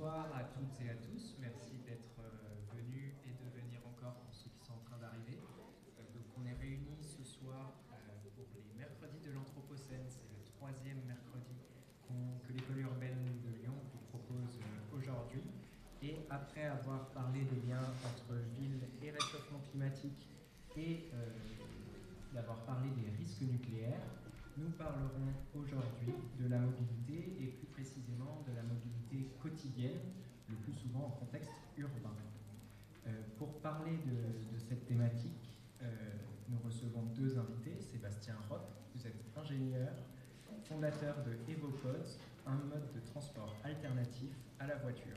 bonsoir à toutes et à tous. Merci d'être euh, venus et de venir encore pour ceux qui sont en train d'arriver. Euh, donc on est réunis ce soir euh, pour les mercredis de l'Anthropocène. C'est le troisième mercredi que l'école urbaine de Lyon vous propose aujourd'hui. Et après avoir parlé des liens entre ville et réchauffement climatique et d'avoir parlé des risques nucléaires, nous parlerons aujourd'hui de la mobilité et plus précisément de la mobilité quotidienne, le plus souvent en contexte urbain. Euh, pour parler de, cette thématique, euh, nous recevons deux invités. Sébastien Roth, vous êtes ingénieur, fondateur de EvoPods, un mode de transport alternatif à la voiture.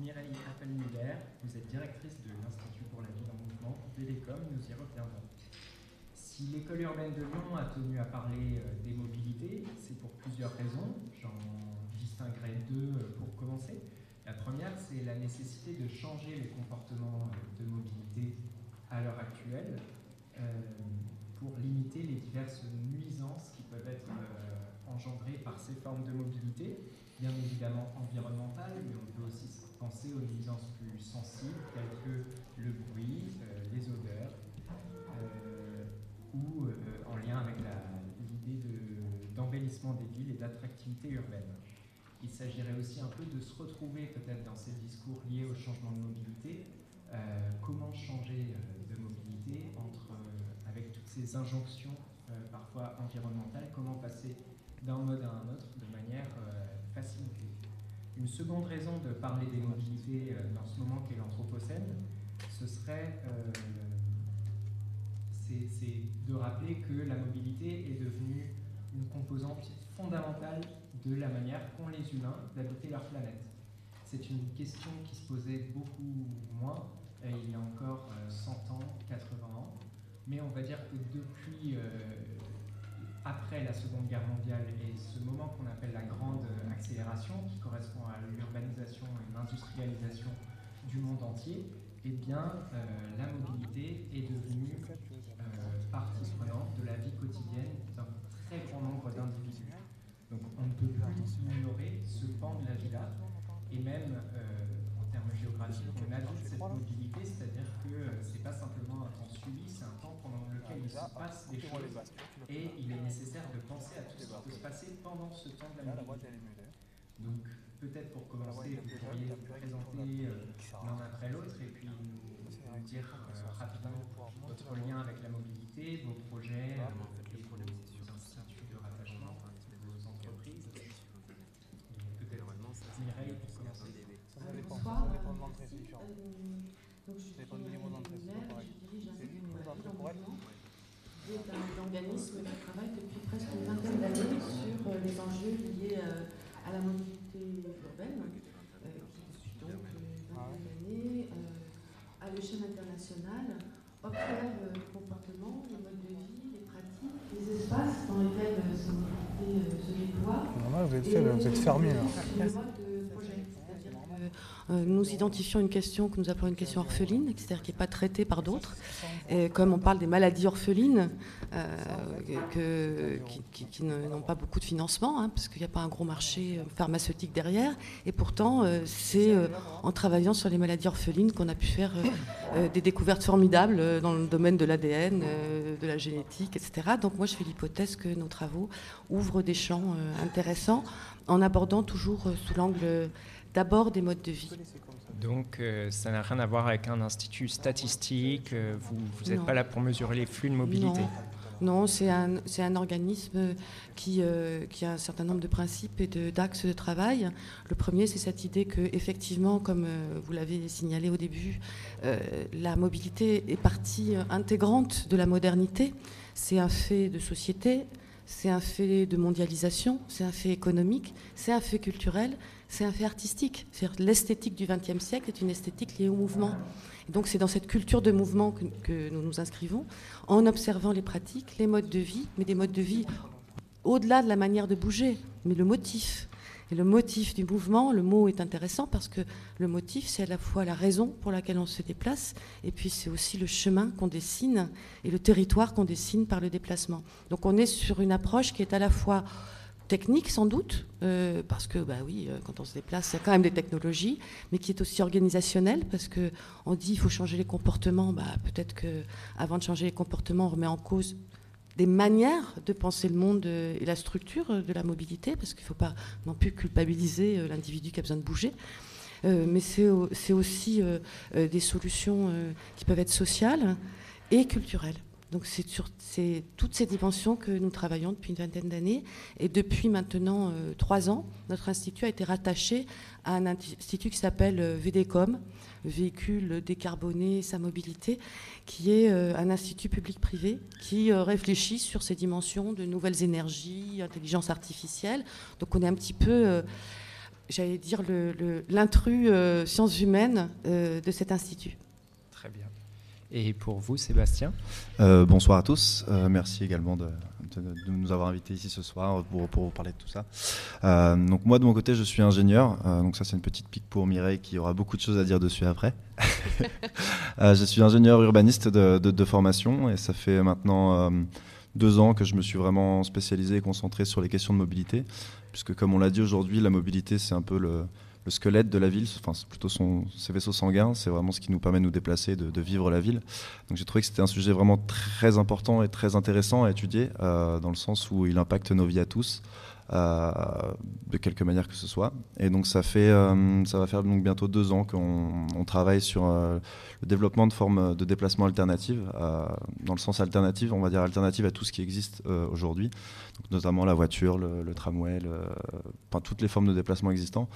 Mireille Appel-Muller, vous êtes directrice de l'Institut pour la ville en mouvement, Télécom, nous y reviendrons. Si l'école urbaine de Lyon a tenu à parler euh, des mobilités, c'est pour plusieurs raisons. J'en distinguerai deux euh, pour commencer. La première, c'est la nécessité de changer les comportements euh, de mobilité à l'heure actuelle pour limiter les diverses nuisances qui peuvent être engendrées par ces formes de mobilité, bien évidemment environnementales, mais on peut aussi penser aux nuisances plus sensibles telles que le bruit, les odeurs, des villes et d'attractivité urbaine. Il s'agirait aussi un peu de se retrouver peut-être dans ces discours liés au changement de mobilité. Euh, comment changer euh, de mobilité entre, avec toutes ces injonctions parfois environnementales, comment passer d'un mode à un autre de manière facilitée? Une seconde raison de parler des mobilités dans ce moment qu'est l'Anthropocène, ce serait c'est de rappeler que la mobilité est devenue une composante fondamentale de la manière qu'ont les humains d'habiter leur planète. C'est une question qui se posait beaucoup moins euh, il y a encore 100 euh, ans, 80 ans, mais on va dire que depuis euh, après la Seconde Guerre mondiale et ce moment qu'on appelle la grande accélération, qui correspond à l'urbanisation et l'industrialisation du monde entier, eh bien, la mobilité est devenue partie prenante de la vie quotidienne très grand nombre d'individus. Donc on ne peut plus ignorer ce pan de la vie-là, et même euh, en termes géographiques, on ajoute cette mobilité, c'est-à-dire que euh, ce n'est pas simplement un temps suivi, c'est un temps pendant lequel il se passe des choses, et il est nécessaire de penser à tout ce qui peut se passer pendant ce temps de la mobilité. Donc peut-être pour commencer, vous pourriez vous présenter euh, l'un après l'autre, et puis nous dire rapidement votre lien avec la mobilité vos projets, euh, les instituts de rattachement, vos entreprises. Peut-être Mireille pour commencer. Bonsoir. Merci. Euh, donc, je suis je dirige un qui est un organisme qui travaille depuis presque une vingtaine d'années sur euh, les enjeux liés à la mobilité urbaine, qui depuis donc une vingtaine d'années à l'échelle internationale observe le comportement, les modes de vie, les pratiques, les espaces dans lesquels se fait, vous êtes fermé là. Le mode de projet, c'est-à-dire que euh, nous identifions une question que nous appelons une question orpheline, c'est-à-dire qui n'est pas traitée par d'autres. Comme on parle des maladies orphelines, euh, qui, n'ont pas beaucoup de financement, hein, parce qu'il n'y a pas un gros marché euh, pharmaceutique derrière. Et pourtant, euh, c'est en travaillant sur les maladies orphelines qu'on a pu faire des découvertes formidables dans le domaine de l'ADN, de la génétique, etc. Donc moi, je fais l'hypothèse que nos travaux ouvrent des champs intéressants en abordant toujours sous l'angle d'abord des modes de vie. Donc ça n'a rien à voir avec un institut statistique, vous n'êtes pas là pour mesurer les flux de mobilité. Non, c'est un, un, organisme qui, euh, qui, a un certain nombre de principes et d'axes de, travail. Le premier, c'est cette idée que, effectivement, comme euh, vous l'avez signalé au début, euh, la mobilité est partie intégrante de la modernité. C'est un fait de société, c'est un fait de mondialisation, c'est un fait économique, c'est un fait culturel, c'est un fait artistique. L'esthétique du XXe siècle est une esthétique liée au mouvement donc c'est dans cette culture de mouvement que, nous nous inscrivons, en observant les pratiques, les modes de vie, mais des modes de vie au-delà de la manière de bouger, mais le motif. Et le motif du mouvement, le mot est intéressant parce que le motif, c'est à la fois la raison pour laquelle on se déplace, et puis c'est aussi le chemin qu'on dessine et le territoire qu'on dessine par le déplacement. Donc on est sur une approche qui est à la fois technique sans doute, euh, parce que bah oui, euh, quand on se déplace, il y a quand même des technologies, mais qui est aussi organisationnelle, parce que on dit il faut changer les comportements. Bah, peut-être que avant de changer les comportements, on remet en cause des manières de penser le monde euh, et la structure de la mobilité, parce qu'il ne faut pas non plus culpabiliser l'individu qui a besoin de bouger. mais c'est aussi des solutions qui peuvent être sociales et culturelles. Donc c'est sur toutes ces dimensions que nous travaillons depuis une vingtaine d'années. Et depuis maintenant euh, trois ans, notre institut a été rattaché à un institut qui s'appelle euh, VDCOM, Véhicule décarboné, sa mobilité, qui est euh, un institut public-privé qui réfléchit sur ces dimensions de nouvelles énergies, intelligence artificielle. Donc on est un petit peu, j'allais dire, l'intrus sciences humaines de cet institut. Et pour vous, Sébastien euh, Bonsoir à tous. Euh, merci également de, nous avoir invités ici ce soir pour, pour vous parler de tout ça. Euh, donc moi, de mon côté, je suis ingénieur. donc ça, c'est une petite pique pour Mireille qui aura beaucoup de choses à dire dessus après. je suis ingénieur urbaniste de, de, formation et ça fait maintenant deux ans que je me suis vraiment spécialisé et concentré sur les questions de mobilité. Puisque comme on l'a dit aujourd'hui, la mobilité, c'est un peu le le squelette de la ville, enfin plutôt son, ses vaisseaux sanguins, c'est vraiment ce qui nous permet de nous déplacer, de, vivre la ville. Donc j'ai trouvé que c'était un sujet vraiment très important et très intéressant à étudier, euh, dans le sens où il impacte nos vies à tous. Euh, de quelque manière que ce soit. Et donc ça fait, euh, ça va faire donc bientôt deux ans qu'on travaille sur euh, le développement de formes de déplacement alternatives, dans le sens alternative, on va dire alternative à tout ce qui existe aujourd'hui, notamment la voiture, le, tramway, toutes les formes de déplacement existants,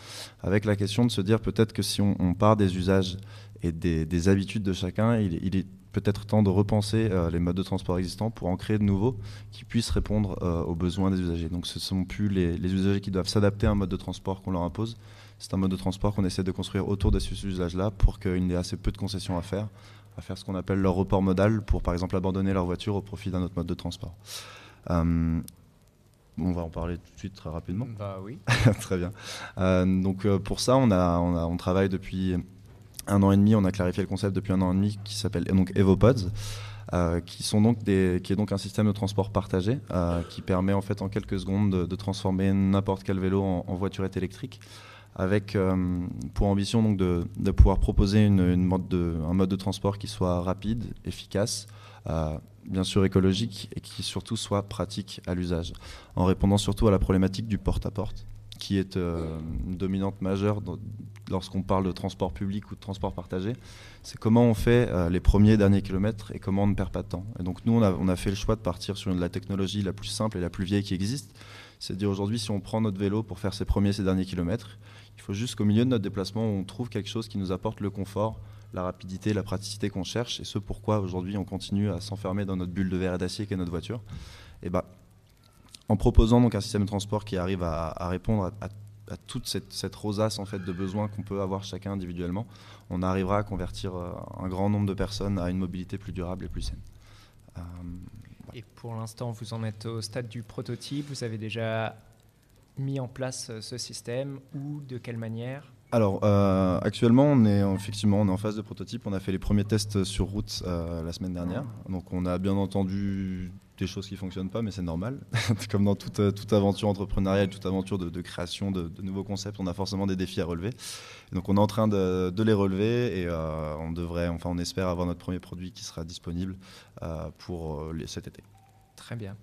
avec la question de se dire peut-être que si on, part des usages et des, habitudes de chacun, il, il est peut-être temps de repenser euh, les modes de transport existants pour en créer de nouveaux qui puissent répondre euh, aux besoins des usagers. Donc ce ne sont plus les, usagers qui doivent s'adapter à un mode de transport qu'on leur impose. C'est un mode de transport qu'on essaie de construire autour de ces usages-là pour qu'il y ait assez peu de concessions à faire, à faire ce qu'on appelle leur report modal pour par exemple abandonner leur voiture au profit d'un autre mode de transport. Euh, on va en parler tout de suite très rapidement. Bah oui. très bien. donc pour ça, on, a, on, a, on travaille depuis un an et demi, on a clarifié le concept depuis un an et demi qui s'appelle donc Evopods. Euh, qui, sont donc qui est donc un système de transport partagé euh, qui permet en fait en quelques secondes de, transformer n'importe quel vélo en, voiturette électrique avec euh, pour ambition donc de, de pouvoir proposer une, mode de, un mode de transport qui soit rapide, efficace, bien sûr écologique et qui surtout soit pratique à l'usage en répondant surtout à la problématique du porte-à-porte qui est une dominante majeure lorsqu'on parle de transport public ou de transport partagé, c'est comment on fait euh, les premiers derniers kilomètres et comment on ne perd pas de temps. Et donc nous, on a, fait le choix de partir sur la technologie la plus simple et la plus vieille qui existe. C'est à dire aujourd'hui, si on prend notre vélo pour faire ses premiers, ses derniers kilomètres, il faut juste qu'au milieu de notre déplacement, on trouve quelque chose qui nous apporte le confort, la rapidité, la praticité qu'on cherche, et ce pourquoi aujourd'hui on continue à s'enfermer dans notre bulle de verre et d'acier qu'est notre voiture. Et bah, en proposant donc un système de transport qui arrive à, répondre à, à à toute cette, rosace en fait de besoins qu'on peut avoir chacun individuellement, on arrivera à convertir euh, un grand nombre de personnes à une mobilité plus durable et plus saine. Euh, et pour l'instant, vous en êtes au stade du prototype. Vous avez déjà mis en place euh, ce système ou de quelle manière? Alors, actuellement, on est effectivement on est en phase de prototype. On a fait les premiers tests sur route la semaine dernière. Donc, on a bien entendu des choses qui fonctionnent pas, mais c'est normal. Comme dans toute, toute, aventure entrepreneuriale, toute aventure de, création de, nouveaux concepts, on a forcément des défis à relever. donc on est en train de, les relever et euh, on devrait, enfin on espère avoir notre premier produit qui sera disponible euh, pour euh, cet été. Très bien.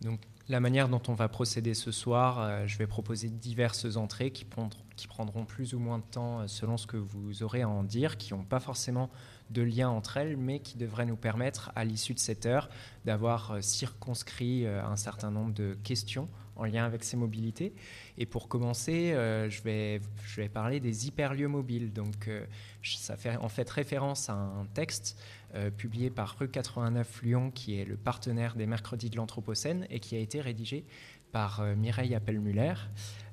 Donc la manière dont on va procéder ce soir, je vais proposer diverses entrées qui prendront, plus ou moins de temps selon ce que vous aurez à en dire, qui n'ont pas forcément de liens entre elles, mais qui devrait nous permettre, à l'issue de cette heure, d'avoir euh, circonscrit euh, un certain nombre de questions en lien avec ces mobilités. Et pour commencer, euh, je, vais, parler des hyperlieux mobiles. Donc, ça fait en fait référence à un texte publié par Rue 89 Lyon, qui est le partenaire des Mercredis de l'Anthropocène et qui a été rédigé par Mireille Appel-Muller.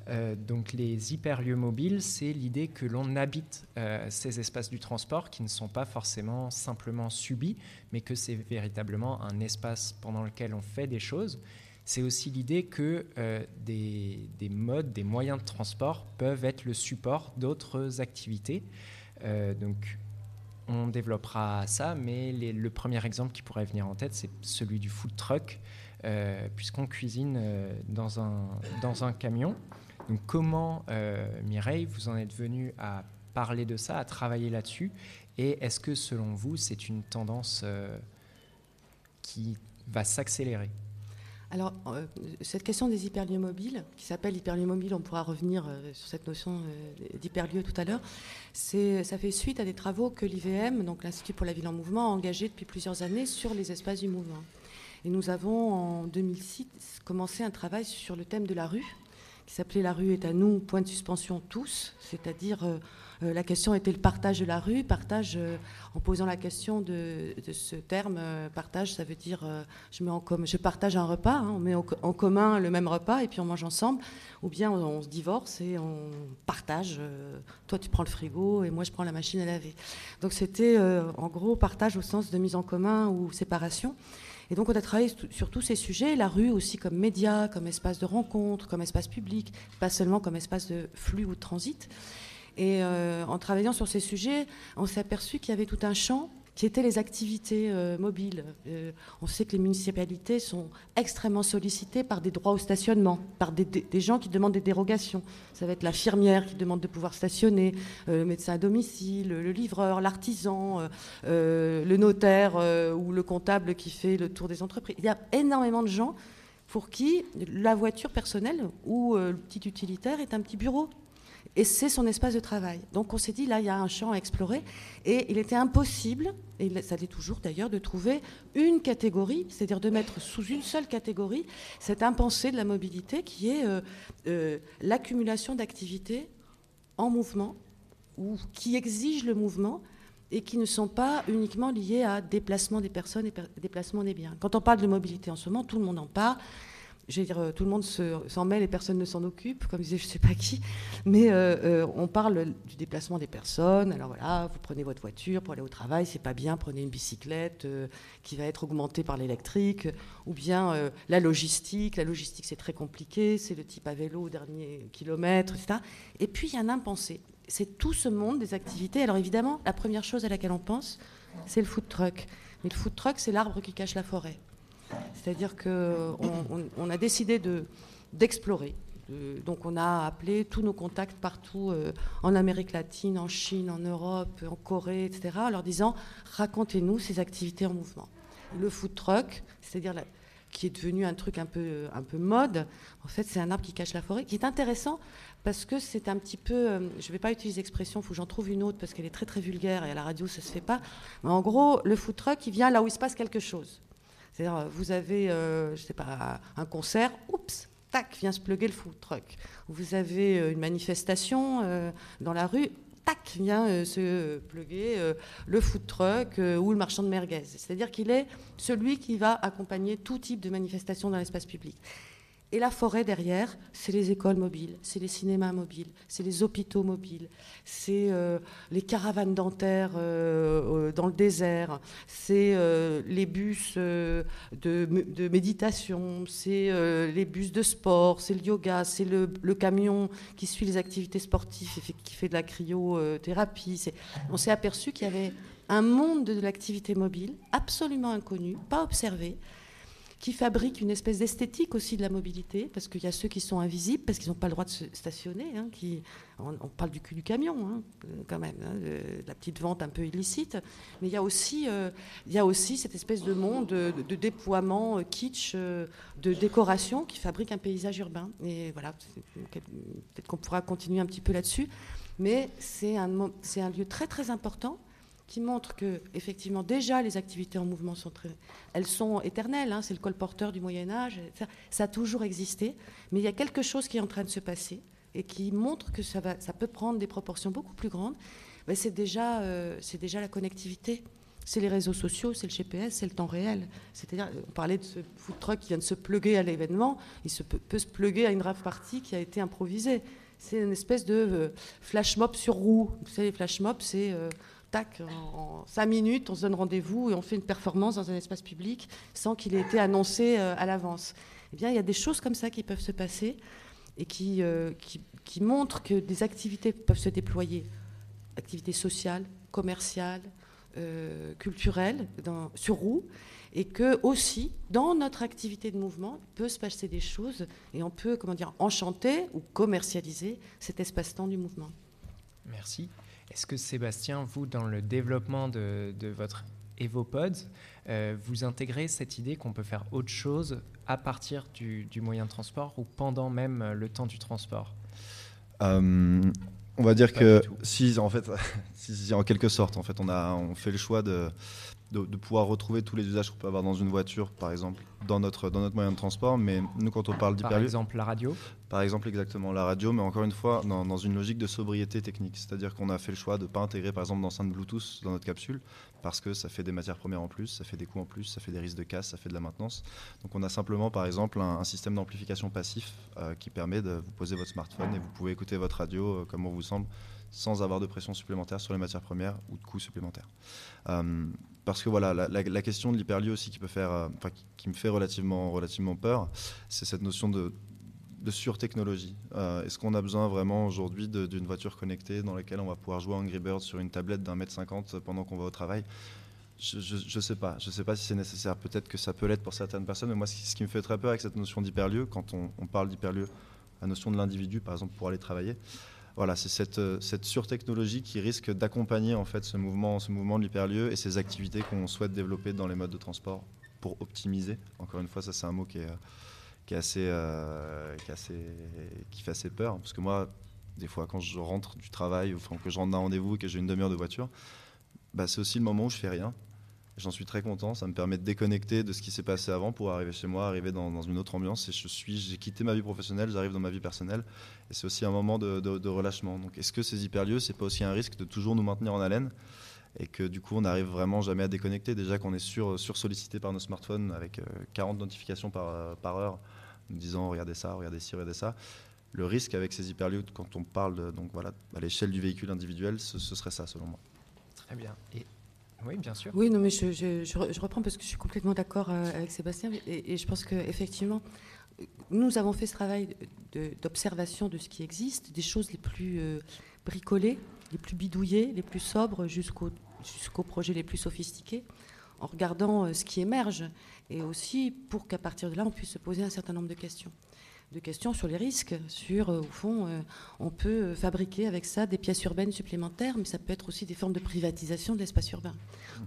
Euh, donc les hyperlieux mobiles, c'est l'idée que l'on habite euh, ces espaces du transport qui ne sont pas forcément simplement subis, mais que c'est véritablement un espace pendant lequel on fait des choses. C'est aussi l'idée que euh, des, modes, des moyens de transport peuvent être le support d'autres activités. donc on développera ça, mais le premier exemple qui pourrait venir en tête, c'est celui du food truck. puisqu'on cuisine dans, un, dans un camion. Donc comment, Mireille, vous en êtes venue à parler de ça, à travailler là-dessus? Et est-ce que selon vous, c'est une tendance qui va s'accélérer? Alors, euh, cette question des hyperlieux mobiles, qui s'appelle hyperlieu mobile, on pourra revenir euh, sur cette notion euh, tout à l'heure, ça fait suite à des travaux que l'IVM, donc l'Institut pour la ville en mouvement, a engagés depuis plusieurs années sur les espaces du mouvement. Et nous avons en 2006 commencé un travail sur le thème de la rue, qui s'appelait La rue est à nous, point de suspension tous, c'est-à-dire euh, la question était le partage de la rue, partage euh, en posant la question de, ce terme. Euh, partage, ça veut dire je, mets en je partage un repas, hein, on met en, commun le même repas et puis on mange ensemble, ou bien on, se divorce et on partage. toi, tu prends le frigo et moi, je prends la machine à laver. Donc c'était en gros partage au sens de mise en commun ou séparation. Et donc on a travaillé sur tous ces sujets, la rue aussi comme média, comme espace de rencontre, comme espace public, pas seulement comme espace de flux ou de transit. Et euh, en travaillant sur ces sujets, on s'est aperçu qu'il y avait tout un champ qui était les activités euh, mobiles. Euh, on sait que les municipalités sont extrêmement sollicitées par des droits au stationnement, par des, gens qui demandent des dérogations. Ça va être l'infirmière qui demande de pouvoir stationner, le médecin à domicile, le livreur, l'artisan, le notaire ou le comptable qui fait le tour des entreprises. Il y a énormément de gens pour qui la voiture personnelle ou le petit utilitaire est un petit bureau et c'est son espace de travail. Donc on s'est dit, là, il y a un champ à explorer, et il était impossible, et ça l'est toujours d'ailleurs, de trouver une catégorie, c'est-à-dire de mettre sous une seule catégorie cette impensée de la mobilité qui est euh, euh, l'accumulation d'activités en mouvement, ou qui exigent le mouvement, et qui ne sont pas uniquement liées à déplacement des personnes et déplacement des biens. Quand on parle de mobilité en ce moment, tout le monde en parle je dire, euh, tout le monde s'en mêle et personne ne s'en occupe, comme disait je ne sais pas qui. Mais euh, euh, on parle du déplacement des personnes. Alors voilà, vous prenez votre voiture pour aller au travail, c'est pas bien, prenez une bicyclette qui va être augmentée par l'électrique, ou bien la logistique. La logistique, c'est très compliqué, c'est le type à vélo au dernier kilomètre, etc. Et puis il y a un impensé. C'est tout ce monde des activités. Alors évidemment, la première chose à laquelle on pense, c'est le food truck. Mais le food truck, c'est l'arbre qui cache la forêt. C'est-à-dire qu'on on a décidé d'explorer. donc on a appelé tous nos contacts partout euh, en Amérique latine, en Chine, en Europe, en Corée, etc., en leur disant racontez-nous ces activités en mouvement. Le food truck, c'est-à-dire qui est devenu un truc un peu, un peu mode, en fait c'est un arbre qui cache la forêt, qui est intéressant parce que c'est un petit peu, euh, je ne vais pas utiliser l'expression, il faut que j'en trouve une autre parce qu'elle est très très vulgaire et à la radio ça ne se fait pas, mais en gros le food truck il vient là où il se passe quelque chose. C'est-à-dire, vous avez, euh, je sais pas, un concert, oups, tac, vient se pluguer le food truck. Vous avez euh, une manifestation euh, dans la rue, tac, vient se pluguer le food truck ou le marchand de merguez. C'est-à-dire qu'il est celui qui va accompagner tout type de manifestation dans l'espace public. Et la forêt derrière, c'est les écoles mobiles, c'est les cinémas mobiles, c'est les hôpitaux mobiles, c'est euh, les caravanes dentaires euh, euh, dans le désert, c'est les bus de, méditation, c'est les bus de sport, c'est le yoga, c'est le, camion qui suit les activités sportives et qui fait de la cryothérapie. On s'est aperçu qu'il y avait un monde de l'activité mobile absolument inconnu, pas observé, qui fabrique une espèce d'esthétique aussi de la mobilité, parce qu'il y a ceux qui sont invisibles, parce qu'ils n'ont pas le droit de se stationner. Hein, qui, on, parle du cul du camion, hein, quand même, hein, de, la petite vente un peu illicite. Mais il y a aussi, euh, cette espèce de monde de, déploiement euh, kitsch, euh, de décoration qui fabrique un paysage urbain. Et voilà, peut-être qu'on pourra continuer un petit peu là-dessus. Mais c'est un, un lieu très très important qui montre que effectivement déjà les activités en mouvement sont elles sont éternelles. Hein, c'est le colporteur du Moyen Âge. Ça, a toujours existé, mais il y a quelque chose qui est en train de se passer et qui montre que ça, peut prendre des proportions beaucoup plus grandes. Mais c'est déjà, euh, c'est déjà la connectivité. C'est les réseaux sociaux, c'est le GPS, c'est le temps réel. C'est-à-dire, on parlait de ce food truck qui vient de se pluguer à l'événement, il peut, se pluguer à une rave party qui a été improvisée. C'est une espèce de euh, flash mob sur roue. Vous savez, les flash mobs, c'est euh, tac, en, cinq minutes, on se donne rendez-vous et on fait une performance dans un espace public sans qu'il ait été annoncé euh, à l'avance. Eh bien, il y a des choses comme ça qui peuvent se passer et qui, euh, qui, montrent que des activités peuvent se déployer, activités sociales, commerciales, euh, culturelles, sur roue, et que aussi dans notre activité de mouvement peut se passer des choses et on peut comment dire enchanter ou commercialiser cet espace-temps du mouvement. Merci. Est-ce que Sébastien, vous, dans le développement de, de votre Evopods, euh, vous intégrez cette idée qu'on peut faire autre chose à partir du, du, moyen de transport ou pendant même le temps du transport? Euh, On va dire Pas que si, en fait, si, si, en quelque sorte, en fait, on a, on fait le choix de de, de, pouvoir retrouver tous les usages qu'on peut avoir dans une voiture, par exemple, dans notre, dans notre moyen de transport. Mais nous, quand on parle d'hyperlieu... Par exemple, la radio Par exemple, exactement, la radio, mais encore une fois, dans, dans une logique de sobriété technique. C'est-à-dire qu'on a fait le choix de ne pas intégrer, par exemple, d'enceinte Bluetooth dans notre capsule, parce que ça fait des matières premières en plus, ça fait des coûts en plus, ça fait des risques de casse, ça fait de la maintenance. Donc on a simplement, par exemple, un, un système d'amplification passif euh, qui permet de vous poser votre smartphone et vous pouvez écouter votre radio euh, comme on vous semble, sans avoir de pression supplémentaire sur les matières premières ou de coûts supplémentaires. Euh, parce que voilà, la, question de l'hyperlieu aussi euh, qui, me fait relativement, relativement peur, c'est cette notion de, de surtechnologie. Euh, Est-ce qu'on a besoin vraiment aujourd'hui d'une voiture connectée dans laquelle on va pouvoir jouer Angry Birds sur une tablette d'un mètre cinquante pendant qu'on va au travail? Je ne sais pas. Je sais pas si c'est nécessaire. Peut-être que ça peut l'être pour certaines personnes, mais moi, ce qui, ce qui, me fait très peur avec cette notion d'hyperlieu, quand on, on parle d'hyperlieu, la notion de l'individu, par exemple, pour aller travailler, voilà, c'est cette, cette surtechnologie qui risque d'accompagner en fait ce mouvement, de l'hyperlieu et ces activités qu'on souhaite développer dans les modes de transport pour optimiser. Encore une fois, ça c'est un mot euh, qui fait assez peur parce que moi, des fois, quand je rentre du travail, enfin que je rentre d'un rendez-vous et que j'ai une demi-heure de voiture, bah, c'est aussi le moment où je fais rien J'en suis très content. Ça me permet de déconnecter de ce qui s'est passé avant pour arriver chez moi, arriver dans, une autre ambiance. Et je suis, j'ai quitté ma vie professionnelle, j'arrive dans ma vie personnelle. Et c'est aussi un moment de, relâchement. Donc, est-ce que ces hyperlieux, c'est pas aussi un risque de toujours nous maintenir en haleine et que du coup, on n'arrive vraiment jamais à déconnecter? Déjà qu'on est sur, sur sollicité par nos smartphones avec 40 notifications par, par heure, nous disant regardez ça, regardez ci, regardez ça le risque avec ces hyperlieux, quand on parle donc voilà, à l'échelle du véhicule individuel, ce, serait ça selon moi. Très bien. Oui, bien sûr. Oui, non, mais je, reprends parce que je suis complètement d'accord euh, avec Sébastien et, je pense qu'effectivement, nous avons fait ce travail d'observation de, ce qui existe, des choses les plus euh, bricolées, les plus bidouillées, les plus sobres, jusqu'aux jusqu'aux projets les plus sophistiqués, en regardant euh, ce qui émerge et aussi pour qu'à partir de là, on puisse se poser un certain nombre de questions de questions sur les risques, sur, euh, au fond, euh, on peut fabriquer avec ça des pièces urbaines supplémentaires, mais ça peut être aussi des formes de privatisation de l'espace urbain.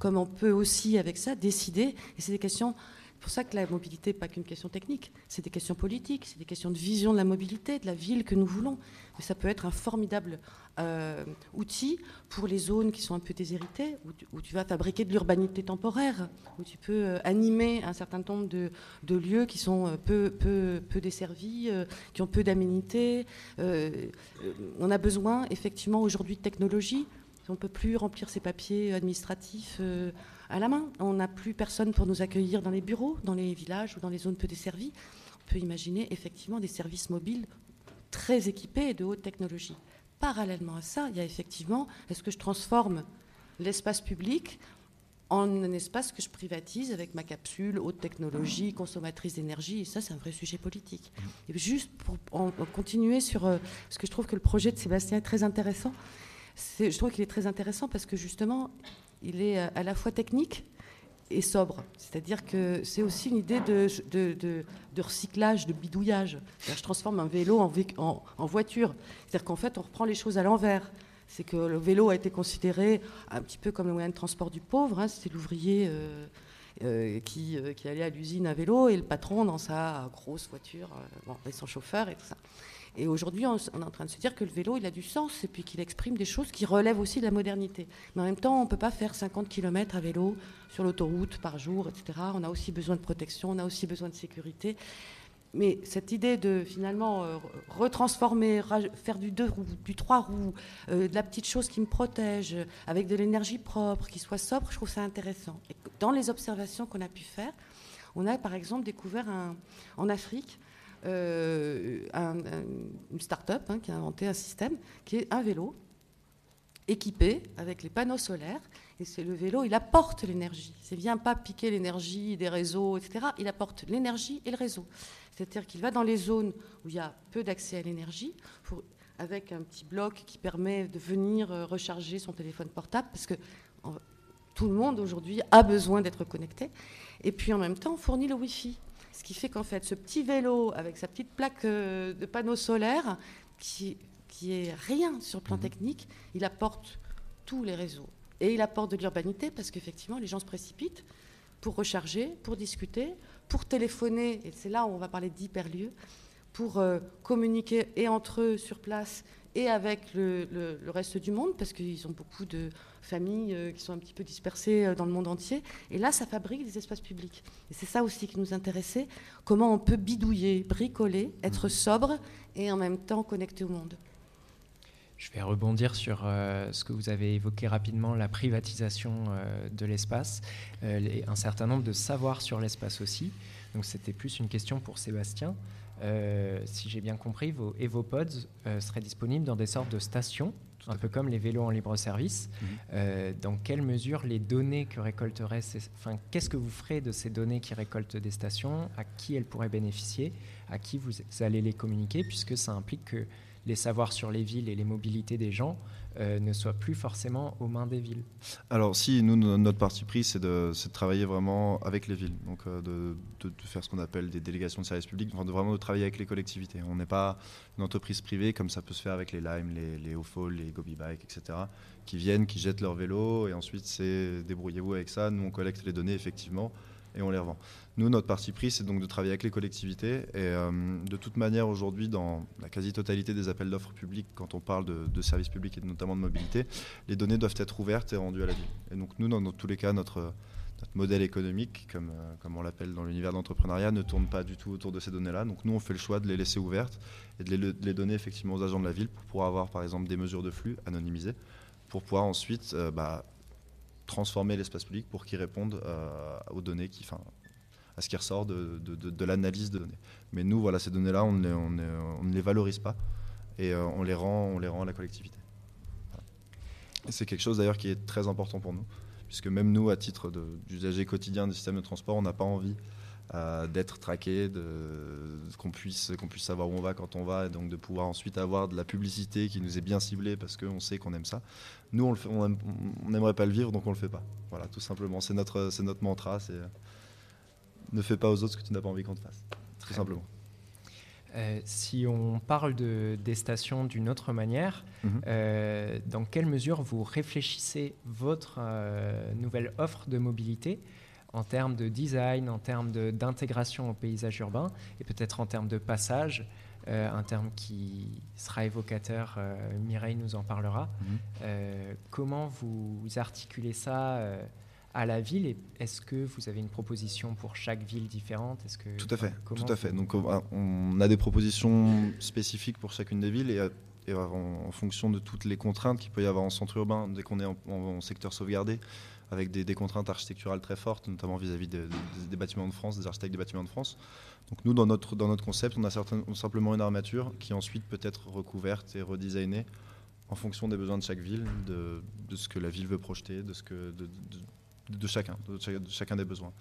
Comme on peut aussi, avec ça, décider, et c'est des questions, pour ça que la mobilité n'est pas qu'une question technique, c'est des questions politiques, c'est des questions de vision de la mobilité, de la ville que nous voulons. Mais ça peut être un formidable euh, outil pour les zones qui sont un peu déshéritées, où tu, vas fabriquer de l'urbanité temporaire, où tu peux euh, animer un certain nombre de, lieux qui sont euh, peu, peu, peu desservis, qui ont peu d'aménités. Euh, on a besoin effectivement aujourd'hui de technologie. On ne peut plus remplir ses papiers administratifs à la main. On n'a plus personne pour nous accueillir dans les bureaux, dans les villages ou dans les zones peu desservies. On peut imaginer effectivement des services mobiles très équipés et de haute technologie parallèlement à ça, il y a effectivement, est-ce que je transforme l'espace public en un espace que je privatise avec ma capsule, haute technologie, consommatrice d'énergie, et ça c'est un vrai sujet politique. Et juste pour continuer sur, euh, parce que je trouve que le projet de Sébastien est très intéressant, je trouve qu'il est très intéressant parce que justement, il est à la fois technique, et sobre. C'est-à-dire que c'est aussi une idée de, recyclage, de bidouillage. Je transforme un vélo en, voiture. C'est-à-dire qu'en fait, on reprend les choses à l'envers. C'est que le vélo a été considéré un petit peu comme le moyen de transport du pauvre. Hein. C'était l'ouvrier euh, euh, qui, euh, qui, allait à l'usine à vélo et le patron dans sa grosse voiture, bon, et son chauffeur et tout ça. Et aujourd'hui, on, est en train de se dire que le vélo, il a du sens et puis qu'il exprime des choses qui relèvent aussi de la modernité. Mais en même temps, on ne peut pas faire 50 km à vélo sur l'autoroute par jour, etc. On a aussi besoin de protection, on a aussi besoin de sécurité. Mais cette idée de finalement euh, retransformer, faire du deux roues, du trois roues, euh, de la petite chose qui me protège, avec de l'énergie propre, qui soit sobre, je trouve ça intéressant. Dans les observations qu'on a pu faire, on a par exemple découvert un, en Afrique euh, un, un, une start-up hein, qui a inventé un système qui est un vélo équipé avec les panneaux solaires. Et c'est le vélo, il apporte l'énergie. C'est vient pas piquer l'énergie des réseaux, etc. Il apporte l'énergie et le réseau. C'est-à-dire qu'il va dans les zones où il y a peu d'accès à l'énergie, avec un petit bloc qui permet de venir recharger son téléphone portable, parce que tout le monde aujourd'hui a besoin d'être connecté. Et puis en même temps, on fournit le Wi-Fi. Ce qui fait qu'en fait, ce petit vélo avec sa petite plaque euh, de panneaux solaires, qui, qui est rien sur le plan Mhm. technique, il apporte tous les réseaux. Et il apporte de l'urbanité parce qu'effectivement, les gens se précipitent pour recharger, pour discuter, pour téléphoner, et c'est là où on va parler d'hyperlieux, pour euh, communiquer et entre eux sur place et avec le, le- le reste du monde, parce qu'ils ont beaucoup de familles euh, qui sont un petit peu dispersées euh, dans le monde entier. Et là, ça fabrique des espaces publics. Et c'est ça aussi qui nous intéressait, comment on peut bidouiller, bricoler, être sobre et en même temps connecté au monde. Je vais rebondir sur euh, ce que vous avez évoqué rapidement, la privatisation euh, de l'espace, euh, un certain nombre de savoirs sur l'espace aussi. Donc c'était plus une question pour Sébastien. Euh, si j'ai bien compris, vos Evopods euh, seraient disponibles dans des sortes de stations, un peu comme les vélos en libre service. Mhm. Euh, dans quelle mesure les données que récolteraient ces... Enfin, qu'est-ce que vous ferez de ces données qui récoltent des stations? À qui elles pourraient bénéficier? À qui vous allez les communiquer? Puisque ça implique que les savoirs sur les villes et les mobilités des gens euh, ne soient plus forcément aux mains des villes. Alors si, nous, no- notre parti pris, c'est de, travailler vraiment avec les villes, donc euh, de, faire ce qu'on appelle des délégations de services publics, enfin, de vraiment travailler avec les collectivités. On n'est pas une entreprise privée comme ça peut se faire avec les Lime, les, les Ofol, les Gobi Bike, etc., qui viennent, qui jettent leur vélo, et ensuite c'est débrouillez-vous avec ça, nous on collecte les données effectivement, et on les revend. Nous, notre parti pris, c'est donc de travailler avec les collectivités. Et euh, de toute manière, aujourd'hui, dans la quasi-totalité des appels d'offres publics, quand on parle de, de services publics et notamment de mobilité, les données doivent être ouvertes et rendues à la ville. Et donc nous, dans, tous les cas, notre, modèle économique, comme, euh, comme on l'appelle dans l'univers d'entrepreneuriat, ne tourne pas du tout autour de ces données-là. Donc nous, on fait le choix de les laisser ouvertes et de les, de les donner effectivement aux agents de la ville pour pouvoir avoir, par exemple, des mesures de flux anonymisées, pour pouvoir ensuite euh, bah, transformer l'espace public pour qu'il réponde euh, aux données qui, ce qui ressort de, de- de- l'analyse de données. Mais nous, voilà, ces données-là, on, ne les- on ne- ne les valorise pas et euh, on, les rend, on les rend à la collectivité. C'est quelque chose d'ailleurs qui est très important pour nous, puisque même nous, à titre de- d'usager quotidien des systèmes de transport, on n'a pas envie euh, d'être traqué, qu'on puisse, qu'on puisse savoir où on va quand on va, et donc de pouvoir ensuite avoir de la publicité qui nous est bien ciblée parce qu'on sait qu'on aime ça. Nous, on fait- on aime- n'aimerait pas le vivre, donc on le fait pas. Voilà, tout simplement. C'est notre, notre mantra. Ne fais pas aux autres ce que tu n'as pas envie qu'on te fasse. Tout Très simplement. Euh, si on parle de, des stations d'une autre manière, Mhm. euh, dans quelle mesure vous réfléchissez votre euh, nouvelle offre de mobilité en termes de design, en termes d'intégration au paysage urbain et peut-être en termes de passage, un terme qui sera évocateur, Mireille nous en parlera. Mhm. Comment vous articulez ça à la ville et est-ce que vous avez une proposition pour chaque ville différente? Est-ce que Tout à fait, tout à fait. Donc on a des propositions spécifiques pour chacune des villes et, et en, en fonction de toutes les contraintes qu'il peut y avoir en centre urbain, dès qu'on est en, en- en secteur sauvegardé, avec des, des contraintes architecturales très fortes, notamment vis-à-vis des, bâtiments de France, des architectes des bâtiments de France. Donc nous, dans notre, dans notre concept, on a certain- simplement une armature qui ensuite peut être recouverte et redesignée en fonction des besoins de chaque ville, de, de ce que la ville veut projeter, de, ce que, de, de- chacun, de, cha- de chacun des besoins.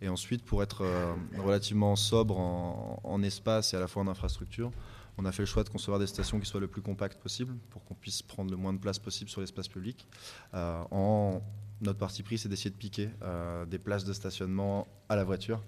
Et ensuite, pour être euh, relativement sobre en, en espace et à la fois en infrastructure, on a fait le choix de concevoir des stations qui soient le plus compactes possible pour qu'on puisse prendre le moins de place possible sur l'espace public. Euh, en, notre parti pris, c'est d'essayer de piquer euh, des places de stationnement à la voiture,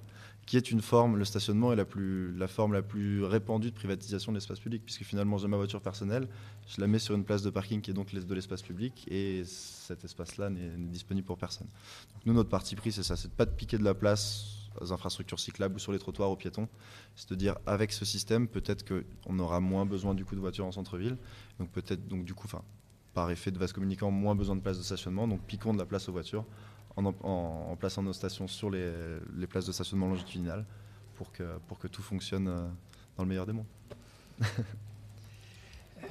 qui est une forme, le stationnement est la, plus, la forme la plus répandue de privatisation de l'espace public, puisque finalement j'ai ma voiture personnelle, je la mets sur une place de parking qui est donc de l'espace public, et cet espace-là n'est disponible pour personne. Donc nous, notre parti pris, c'est ça, c'est de pas de piquer de la place aux infrastructures cyclables ou sur les trottoirs aux piétons. C'est de dire, avec ce système, peut-être qu'on aura moins besoin du coup de voitures en centre-ville. Donc peut-être, donc du coup, enfin, par effet de vase communicant, moins besoin de place de stationnement. Donc piquons de la place aux voitures en, plaçant nos stations sur les, places de stationnement longitudinales pour que, tout fonctionne euh, dans le meilleur des mondes.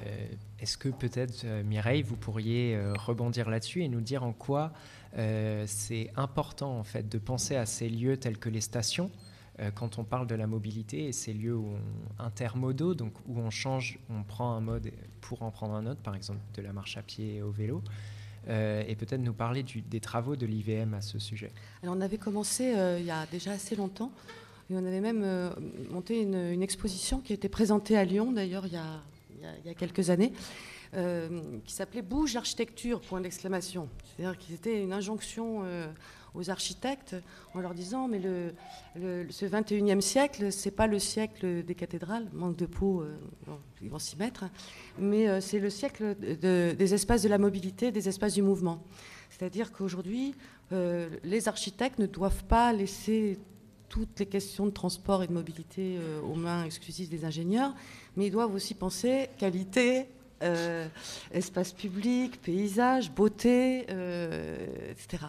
Euh, Est-ce que peut-être, euh, Mireille, vous pourriez rebondir là-dessus et nous dire en quoi c'est important en fait de penser à ces lieux tels que les stations quand on parle de la mobilité et ces lieux où on, intermodaux, donc où on change, on prend un mode pour en prendre un autre, par exemple de la marche à pied au vélo, euh, et peut-être nous parler des travaux de l'IVM à ce sujet. Alors on avait commencé euh, il y a déjà assez longtemps et on avait même euh, monté une, exposition qui a été présentée à Lyon d'ailleurs il, il y a quelques années qui s'appelait Bouge l'architecture, point d'exclamation. C'est-à-dire qu'il était une injonction aux architectes en leur disant mais ce 21e siècle, c'est pas le siècle des cathédrales, manque de peau, euh, ils vont s'y mettre, mais euh, c'est le siècle des espaces de la mobilité, des espaces du mouvement. C'est-à-dire qu'aujourd'hui, euh, les architectes ne doivent pas laisser toutes les questions de transport et de mobilité aux mains exclusives des ingénieurs, mais ils doivent aussi penser qualité, espace public, paysage, beauté, etc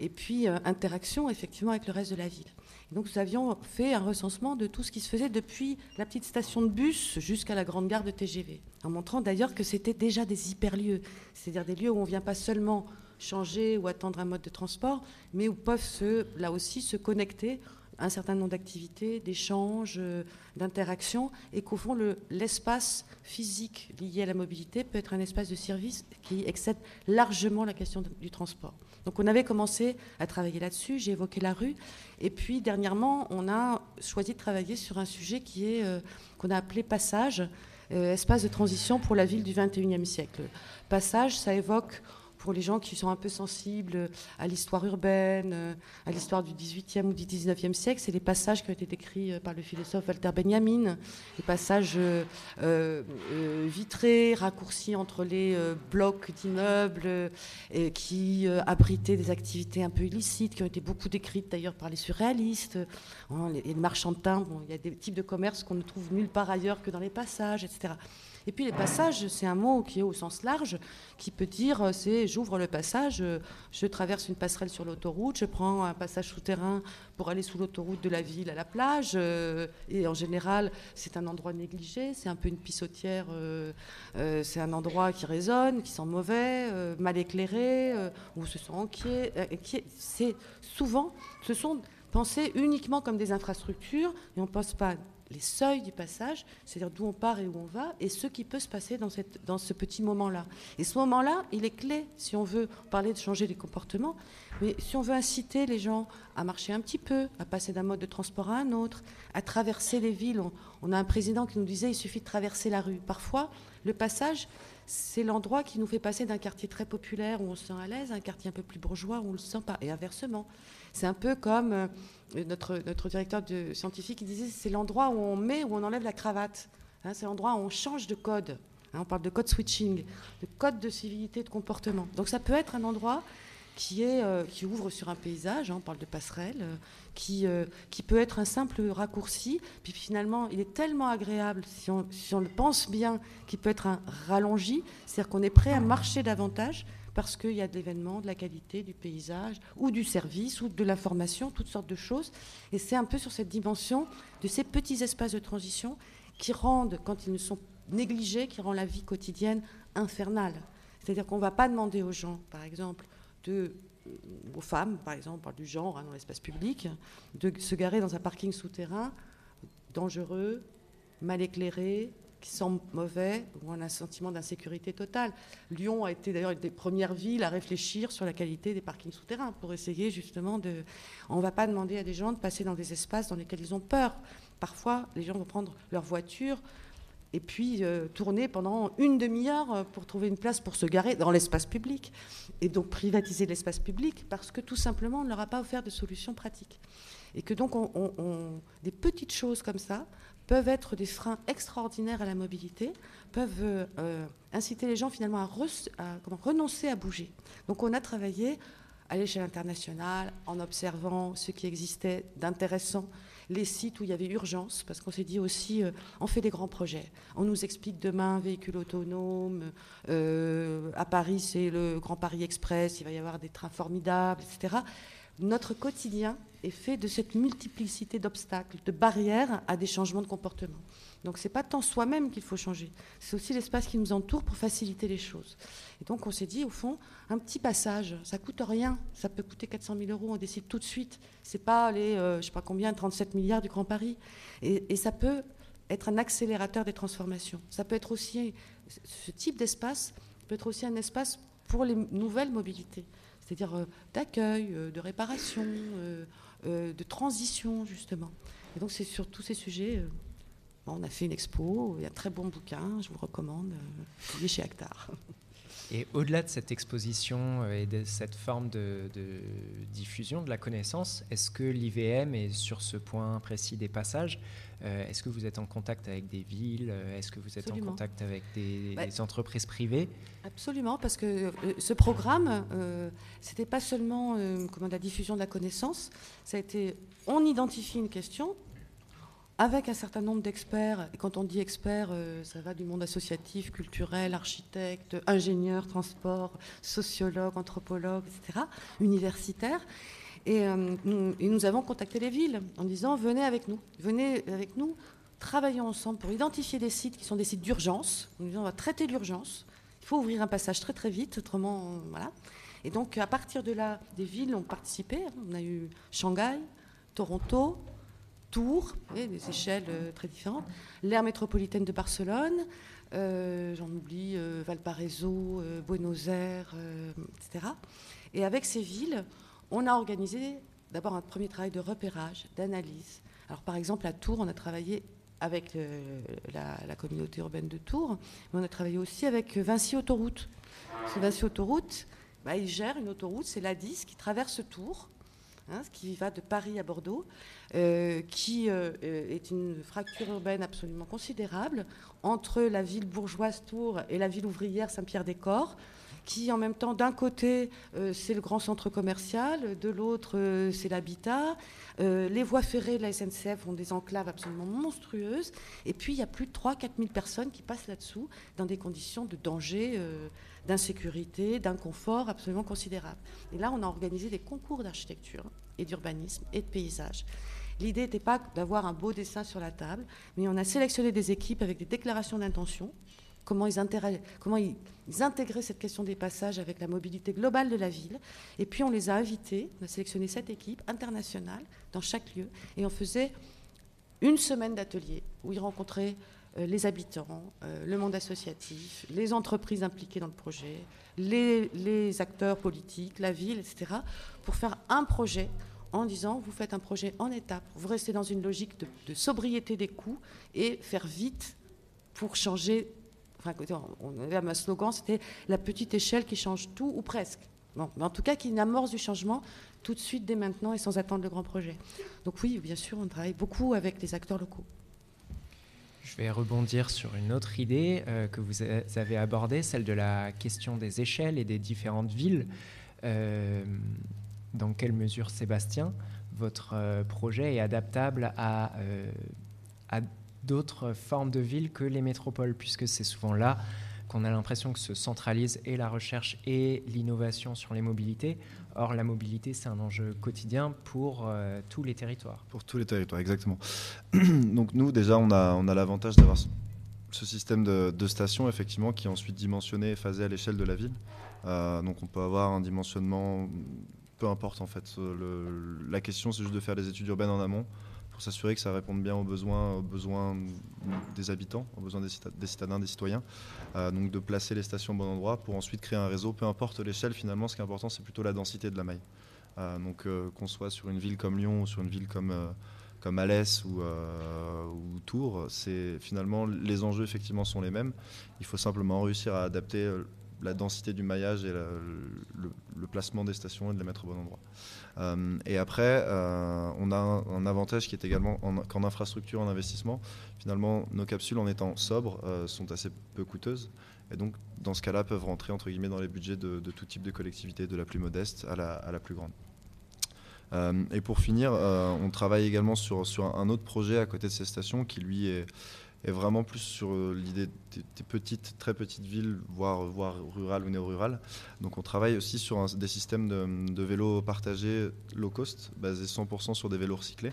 et puis euh, interaction effectivement avec le reste de la ville. donc nous avions fait un recensement de tout ce qui se faisait depuis la petite station de bus jusqu'à la grande gare de TGV, en montrant d'ailleurs que c'était déjà des hyperlieux, c'est-à-dire des lieux où on ne vient pas seulement changer ou attendre un mode de transport, mais où peuvent se, là aussi se connecter un certain nombre d'activités, d'échanges, euh, d'interactions, et qu'au fond, l'espace physique lié à la mobilité peut être un espace de service qui excède largement la question du transport. Donc on avait commencé à travailler là-dessus, j'ai évoqué la rue, et puis dernièrement, on a choisi de travailler sur un sujet qui est euh, qu'on a appelé passage, euh, espace de transition pour la ville du 21e siècle. Passage, ça évoque pour les gens qui sont un peu sensibles à l'histoire urbaine, à l'histoire du 18e ou du 19e siècle, c'est les passages qui ont été décrits euh, par le philosophe Walter Benjamin, les passages euh, euh, vitrés, raccourcis entre les blocs d'immeubles qui abritaient des activités un peu illicites, qui ont été beaucoup décrites d'ailleurs par les surréalistes, hein, les, les marchands de timbre, il y a des types de commerces qu'on ne trouve nulle part ailleurs que dans les passages, etc. Et puis les passages, c'est un mot qui est au sens large, qui peut dire euh, c'est j'ouvre le passage, euh, je traverse une passerelle sur l'autoroute, je prends un passage souterrain pour aller sous l'autoroute de la ville à la plage. Euh, et en général, c'est un endroit négligé, c'est un peu une pissotière, c'est un endroit qui résonne, qui sent mauvais, mal éclairé, où on se sent inquiet. c'est souvent, ce sont pensés uniquement comme des infrastructures et on ne pense pas les seuils du passage, c'est-à-dire d'où on part et où on va, et ce qui peut se passer dans, ce petit moment-là. Et ce moment-là, il est clé si on veut parler de changer les comportements, mais si on veut inciter les gens à marcher un petit peu, à passer d'un mode de transport à un autre, à traverser les villes. On, a un président qui nous disait il suffit de traverser la rue. Parfois, le passage, c'est l'endroit qui nous fait passer d'un quartier très populaire où on se sent à l'aise à un quartier un peu plus bourgeois où on ne le sent pas, et inversement. C'est un peu comme euh, notre, notre directeur scientifique qui disait c'est l'endroit où on met, où on enlève la cravate. Hein, c'est l'endroit où on change de code. Hein, on parle de code switching, de code de civilité, de comportement. Donc ça peut être un endroit qui, est, euh, qui ouvre sur un paysage, hein, on parle de passerelle, euh, qui, qui peut être un simple raccourci. Puis finalement, il est tellement agréable, si on, si on le pense bien, qu'il peut être un rallongi, c'est-à-dire qu'on est prêt à marcher davantage parce qu'il y a de l'événement, de la qualité, du paysage, ou du service, ou de l'information, toutes sortes de choses. Et c'est un peu sur cette dimension de ces petits espaces de transition qui rendent, quand ils ne sont négligés, qui rendent la vie quotidienne infernale. C'est-à-dire qu'on ne va pas demander aux gens, par exemple, de, aux femmes, par exemple, on parle du genre hein, dans l'espace public, de se garer dans un parking souterrain dangereux, mal éclairé, qui semble mauvais, où on a un sentiment d'insécurité totale. Lyon a été d'ailleurs une des premières villes à réfléchir sur la qualité des parkings souterrains pour essayer justement de... On ne va pas demander à des gens de passer dans des espaces dans lesquels ils ont peur. Parfois, les gens vont prendre leur voiture et puis euh, tourner pendant une demi-heure pour trouver une place pour se garer dans l'espace public. Et donc privatiser l'espace public parce que tout simplement, on ne leur a pas offert de solutions pratiques. Et que donc, on, des petites choses comme ça peuvent être des freins extraordinaires à la mobilité, peuvent euh, inciter les gens finalement à, renoncer à bouger. Donc on a travaillé à l'échelle internationale en observant ce qui existait d'intéressant, les sites où il y avait urgence, parce qu'on s'est dit aussi, euh, on fait des grands projets. On nous explique demain véhicule autonome, euh, à Paris c'est le Grand Paris Express, il va y avoir des trains formidables, etc notre quotidien est fait de cette multiplicité d'obstacles, de barrières à des changements de comportement. Donc ce n'est pas tant soi-même qu'il faut changer, c'est aussi l'espace qui nous entoure pour faciliter les choses. Et donc on s'est dit, au fond, un petit passage, ça coûte rien, ça peut coûter 400 000 euros, on décide tout de suite. C'est pas les, euh, je sais pas combien, 37 milliards du Grand Paris. Et, et ça peut être un accélérateur des transformations. Ça peut être aussi, ce type d'espace peut être aussi un espace pour les nouvelles mobilités c'est-à-dire euh, d'accueil, euh, de réparation, euh, de transition, justement. Et donc, c'est sur tous ces sujets on a fait une expo, il y a un très bon bouquin, je vous recommande, publié chez Actar. Et au-delà de cette exposition euh, et de cette forme de, de diffusion de la connaissance, est-ce que l'IVM est sur ce point précis des passages euh, Est-ce que vous êtes en contact avec des villes euh, Est-ce que vous êtes Absolument. en contact avec des, Bah, des entreprises privées? Absolument, parce que euh, ce programme, euh, c'était pas seulement comment, la diffusion de la connaissance, ça a été, on identifie une question avec un certain nombre d'experts, et quand on dit experts, euh, ça va du monde associatif, culturel, architecte, ingénieur, transport, sociologue, anthropologue, etc., universitaire. Et, euh, nous, et nous avons contacté les villes en disant venez avec nous, venez avec nous, travaillons ensemble pour identifier des sites qui sont des sites d'urgence. Nous disons on va traiter l'urgence. Il faut ouvrir un passage très très vite, autrement voilà. Et donc à partir de là, des villes ont participé. On a eu Shanghai, Toronto, Tours, des échelles euh, très différentes, l'aire métropolitaine de Barcelone, euh, j'en oublie, euh, Valparaiso, Buenos Aires, etc. Et avec ces villes, on a organisé d'abord un premier travail de repérage, d'analyse. Alors par exemple à Tours, on a travaillé avec la, communauté urbaine de Tours, mais on a travaillé aussi avec Vinci Autoroute. Que Vinci Autoroute, bah, il gère une autoroute, c'est l'A10 qui traverse Tours, hein, ce qui va de Paris à Bordeaux, euh, qui euh, euh, est une fracture urbaine absolument considérable entre la ville bourgeoise Tours et la ville ouvrière Saint-Pierre-des-Corps, qui en même temps, d'un côté, euh, c'est le grand centre commercial, de l'autre, euh, c'est l'habitat. Euh, les voies ferrées de la SNCF ont des enclaves absolument monstrueuses. Et puis, il y a plus de 3-4 000 personnes qui passent là-dessous dans des conditions de danger, d'insécurité, d'inconfort absolument considérables. Et là, on a organisé des concours d'architecture et d'urbanisme et de paysage. L'idée n'était pas d'avoir un beau dessin sur la table, mais on a sélectionné des équipes avec des déclarations d'intention, comment ils, comment ils, intégraient cette question des passages avec la mobilité globale de la ville. Et puis on les a invités, on a sélectionné sept équipes internationales dans chaque lieu, et on faisait une semaine d'atelier où ils rencontraient euh, les habitants, euh, le monde associatif, les entreprises impliquées dans le projet, les, les acteurs politiques, la ville, etc., pour faire un projet en disant vous faites un projet en étapes, vous restez dans une logique de, de sobriété des coûts et faire vite pour changer. On avait un slogan, c'était la petite échelle qui change tout ou presque. Bon, mais en tout cas, qui amorce du changement tout de suite, dès maintenant et sans attendre le grand projet. Donc oui, bien sûr, on travaille beaucoup avec les acteurs locaux. Je vais rebondir sur une autre idée euh, que vous avez abordée, celle de la question des échelles et des différentes villes. Euh, dans quelle mesure, Sébastien, votre euh, projet est adaptable à d'autres formes de villes que les métropoles, puisque c'est souvent là qu'on a l'impression que se centralise et la recherche et l'innovation sur les mobilités. Or, la mobilité, c'est un enjeu quotidien pour euh, tous les territoires. Pour tous les territoires, exactement. Donc nous, déjà, on a, on a l'avantage d'avoir ce- système de, stations, effectivement, qui est ensuite dimensionné et phasé à l'échelle de la ville. Euh, donc on peut avoir un dimensionnement, peu importe en fait. Le- la question, c'est juste de faire des études urbaines en amont pour s'assurer que ça réponde bien aux besoins, des habitants, aux besoins des, cita- des citadins, des citoyens. Euh, donc de placer les stations au bon endroit pour ensuite créer un réseau, peu importe l'échelle, finalement, ce qui est important, c'est plutôt la densité de la maille. Euh, donc euh, qu'on soit sur une ville comme Lyon ou sur une ville comme, comme Alès ou, ou Tours, c'est finalement les enjeux effectivement sont les mêmes. Il faut simplement réussir à adapter la densité du maillage et le, placement des stations et de les mettre au bon endroit. Euh, et après, euh, on a un, avantage qui est également en, qu'en infrastructure, en investissement. Finalement, nos capsules, en étant sobres, euh, sont assez peu coûteuses. Et donc, dans ce cas-là, peuvent rentrer entre guillemets dans les budgets de, tout type de collectivité, de la plus modeste à la, à la plus grande. Et pour finir, on travaille également sur, sur un autre projet à côté de ces stations qui, lui, est, est vraiment plus sur euh, l'idée des, petites, très petites villes, voire, voire rurales ou néo-rurales. Donc on travaille aussi sur des systèmes de, vélos partagés low cost, basés 100% sur des vélos recyclés.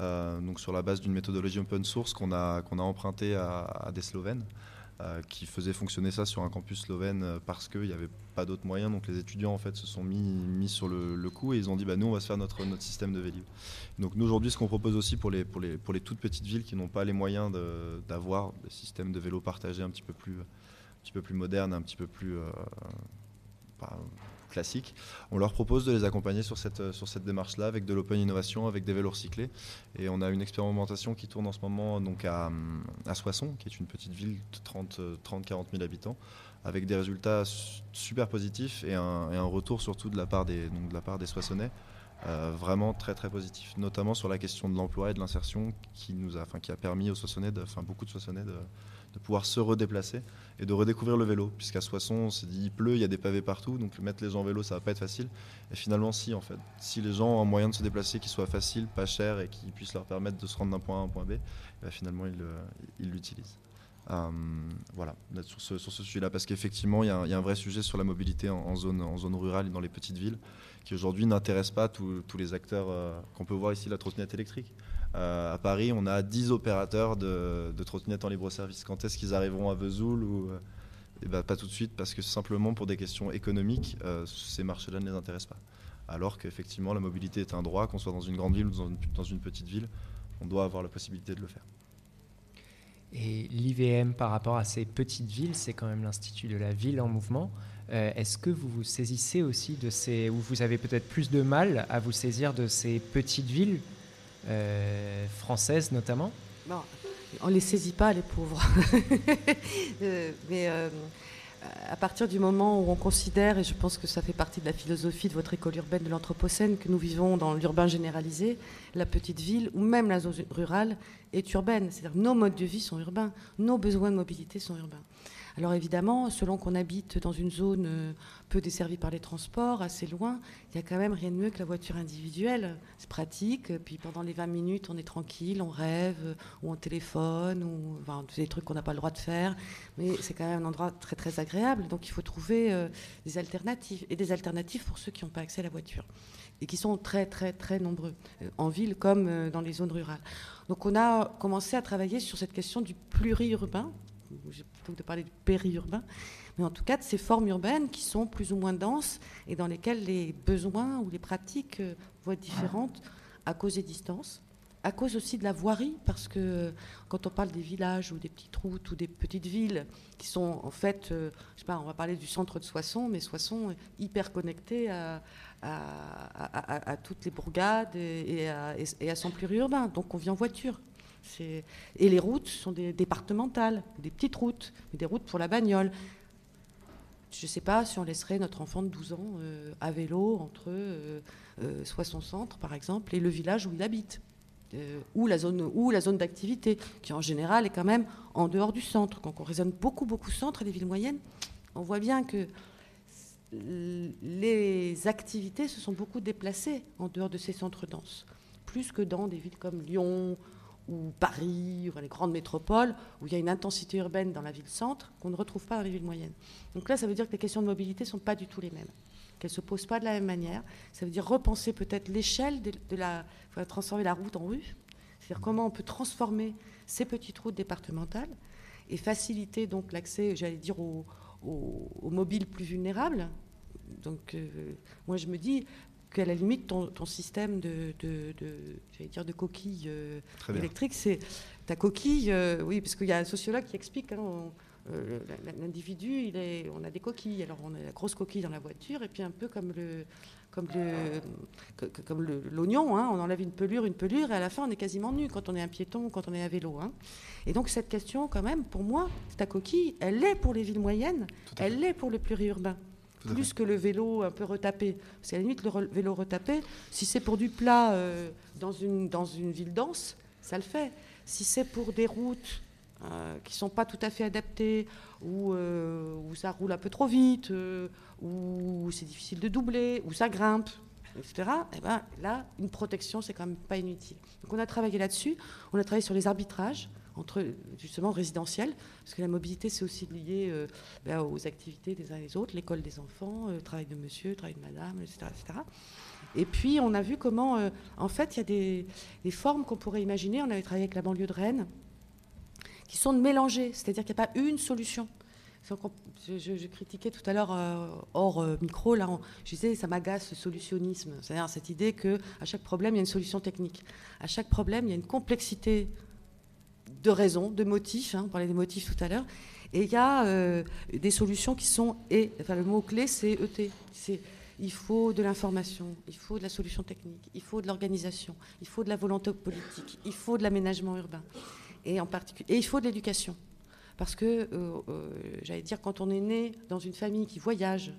Euh, donc sur la base d'une méthodologie open source qu'on a, qu'on a empruntée à, à des Slovènes, qui faisaient fonctionner ça sur un campus slovène euh, parce qu'il n'y avait pas d'autres moyens. Donc les étudiants en fait se sont mis, mis sur le, coup et ils ont dit bah, nous on va se faire notre, notre système de Vélib. Donc nous aujourd'hui ce qu'on propose aussi pour les, pour, les, pour les toutes petites villes qui n'ont pas les moyens d'avoir des systèmes de vélos partagés un petit peu plus, un petit peu plus modernes, un petit peu plus, euh, pas- On leur propose de les accompagner sur cette, sur cette démarche-là avec de l'open innovation, avec des vélos recyclés. Et on a une expérimentation qui tourne en ce moment donc à, à Soissons, qui est une petite ville de 30-40 000 habitants, avec des résultats super positifs et un, et un, retour surtout de la part des, donc de la part des Soissonnais. Euh, vraiment très très positif, notamment sur la question de l'emploi et de l'insertion qui nous a, enfin, qui a permis aux Soissonnais, enfin beaucoup de Soissonnais de, de pouvoir se redéplacer et de redécouvrir le vélo. Puisqu'à Soissons, on s'est dit, il pleut, il y a des pavés partout, donc mettre les gens en vélo, ça va pas être facile. Et finalement, si, en fait. Si les gens ont un moyen de se déplacer qui soit facile, pas cher et qui puisse leur permettre de se rendre d'un point A à un point B, bah, finalement, ils l'utilisent. Euh, voilà, sur ce, sur ce sujet-là, parce qu'effectivement, il y, a un vrai sujet sur la mobilité en, en, zone, en zone rurale et dans les petites villes, qui aujourd'hui n'intéresse pas tous les acteurs euh, qu'on peut voir ici, la trottinette électrique. Euh, à Paris, on a 10 opérateurs de, de trottinettes en libre-service. Quand est-ce qu'ils arriveront à Vesoul ou, eh ben, Pas tout de suite, parce que simplement pour des questions économiques, euh, ces marchés-là ne les intéressent pas. Alors qu'effectivement, la mobilité est un droit, qu'on soit dans une grande ville ou dans une, petite ville, on doit avoir la possibilité de le faire. Et l'IVM par rapport à ces petites villes, c'est quand même l'Institut de la ville en mouvement. Euh, Est-ce que vous vous saisissez aussi de ces, ou vous avez peut-être plus de mal à vous saisir de ces petites villes euh, françaises notamment bon, On ne les saisit pas, les pauvres. euh, mais euh, à partir du moment où on considère, et je pense que ça fait partie de la philosophie de votre école urbaine de l'Anthropocène, que nous vivons dans l'urbain généralisé, la petite ville ou même la zone rurale est urbaine. C'est-à-dire nos modes de vie sont urbains, nos besoins de mobilité sont urbains. Alors évidemment, selon qu'on habite dans une zone peu desservie par les transports, assez loin, il n'y a quand même rien de mieux que la voiture individuelle. C'est pratique, puis pendant les 20 minutes, on est tranquille, on rêve, ou on téléphone, ou enfin, des trucs qu'on n'a pas le droit de faire, mais c'est quand même un endroit très très agréable, donc il faut trouver euh, des alternatives, et des alternatives pour ceux qui n'ont pas accès à la voiture, et qui sont très très très nombreux, euh, en ville comme euh, dans les zones rurales. Donc on a commencé à travailler sur cette question du pluriurbain, de parler du périurbain, mais en tout cas de ces formes urbaines qui sont plus ou moins denses et dans lesquelles les besoins ou les pratiques vont être différentes à cause des distances, à cause aussi de la voirie, parce que quand on parle des villages ou des petites routes ou des petites villes qui sont en fait, euh, je sais pas, on va parler du centre de Soissons, mais Soissons hyper connecté à, toutes les bourgades et, et, et à son pluriurbain, donc on vit en voiture. Et les routes sont des départementales, des petites routes, des routes pour la bagnole. Je ne sais pas si on laisserait notre enfant de 12 ans euh, à vélo entre euh, euh, soit son centre, par exemple, et le village où il habite, euh, ou la zone, d'activité, qui en général est quand même en dehors du centre. Quand on raisonne beaucoup, beaucoup centre et les villes moyennes, on voit bien que les activités se sont beaucoup déplacées en dehors de ces centres denses, plus que dans des villes comme Lyon, ou Paris, ou les grandes métropoles, où il y a une intensité urbaine dans la ville-centre qu'on ne retrouve pas dans les villes moyennes. Donc là, ça veut dire que les questions de mobilité ne sont pas du tout les mêmes, qu'elles ne se posent pas de la même manière. Ça veut dire repenser peut-être l'échelle de, la... Il transformer la route en rue, c'est-à-dire comment on peut transformer ces petites routes départementales et faciliter donc l'accès, j'allais dire, aux, aux, aux, mobiles plus vulnérables. Donc euh, moi, je me dis, qu'à la limite, ton, ton système de, de, de, dire de coquille euh, électrique, c'est ta coquille, euh, oui, parce qu'il y a un sociologue qui explique, hein, euh, l'individu, il est, on a des coquilles, alors on a la grosse coquille dans la voiture, et puis un peu comme le comme le comme l'oignon, hein, on enlève une pelure, une pelure, et à la fin on est quasiment nu quand on est un piéton ou quand on est à vélo. Hein. Et donc cette question, quand même, pour moi, ta coquille, elle l'est pour les villes moyennes, elle l'est pour le pluriurbain plus que le vélo un peu retapé. Parce qu'à la limite, le vélo retapé, si c'est pour du plat euh, dans, une, dans une ville dense, ça le fait. Si c'est pour des routes euh, qui ne sont pas tout à fait adaptées, où, euh, où ça roule un peu trop vite, où c'est difficile de doubler, où ça grimpe, etc., et ben, là, une protection, c'est quand même pas inutile. Donc on a travaillé là-dessus, on a travaillé sur les arbitrages entre justement résidentiel, parce que la mobilité c'est aussi lié euh, ben, aux activités des uns et des autres, l'école des enfants, le travail de monsieur, le travail de madame, etc. Et puis on a vu comment, euh, en fait, il y a des, formes qu'on pourrait imaginer. On avait travaillé avec la banlieue de Rennes, qui sont de mélanger, c'est-à-dire qu'il n'y a pas une solution. Je, critiquais tout à l'heure euh, hors euh, micro, là, je disais ça m'agace ce solutionnisme, c'est-à-dire cette idée que à chaque problème il y a une solution technique, à chaque problème il y a une complexité de raisons, de motifs, hein, on parlait des motifs tout à l'heure, et il y a euh, des solutions qui sont et, enfin le mot clé c'est ET, c'est il faut de l'information, il faut de la solution technique, il faut de l'organisation, il faut de la volonté politique, il faut de l'aménagement urbain, et en particulier, il faut de l'éducation. Parce que, euh, euh, j'allais dire, quand on est né dans une famille qui voyage,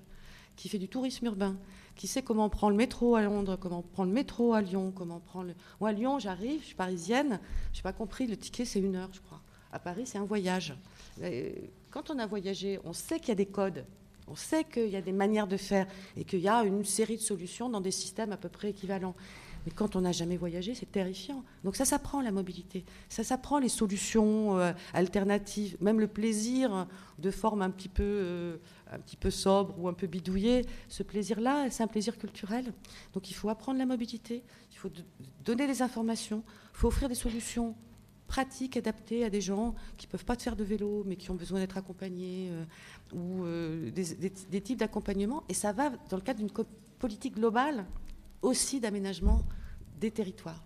qui fait du tourisme urbain, qui sait comment on prend le métro à Londres, comment on prend le métro à Lyon, comment on prend le... Moi, à Lyon, j'arrive, je suis parisienne, je n'ai pas compris, le ticket, c'est une heure, je crois. À Paris, c'est un voyage. Euh, quand on a voyagé, on sait qu'il y a des codes, on sait qu'il y a des manières de faire et qu'il y a une série de solutions dans des systèmes à peu près équivalents. Mais quand on n'a jamais voyagé, c'est terrifiant. Donc ça s'apprend la mobilité, ça s'apprend les solutions euh, alternatives, même le plaisir de forme un petit peu, euh, un petit peu sobre ou un peu bidouillé. Ce plaisir-là, c'est un plaisir culturel. Donc il faut apprendre la mobilité, il faut donner des informations, il faut offrir des solutions pratiques, adaptées à des gens qui ne peuvent pas faire de vélo, mais qui ont besoin d'être accompagnés, euh, ou des, des types d'accompagnement. Et ça va dans le cadre d'une politique globale aussi d'aménagement des territoires.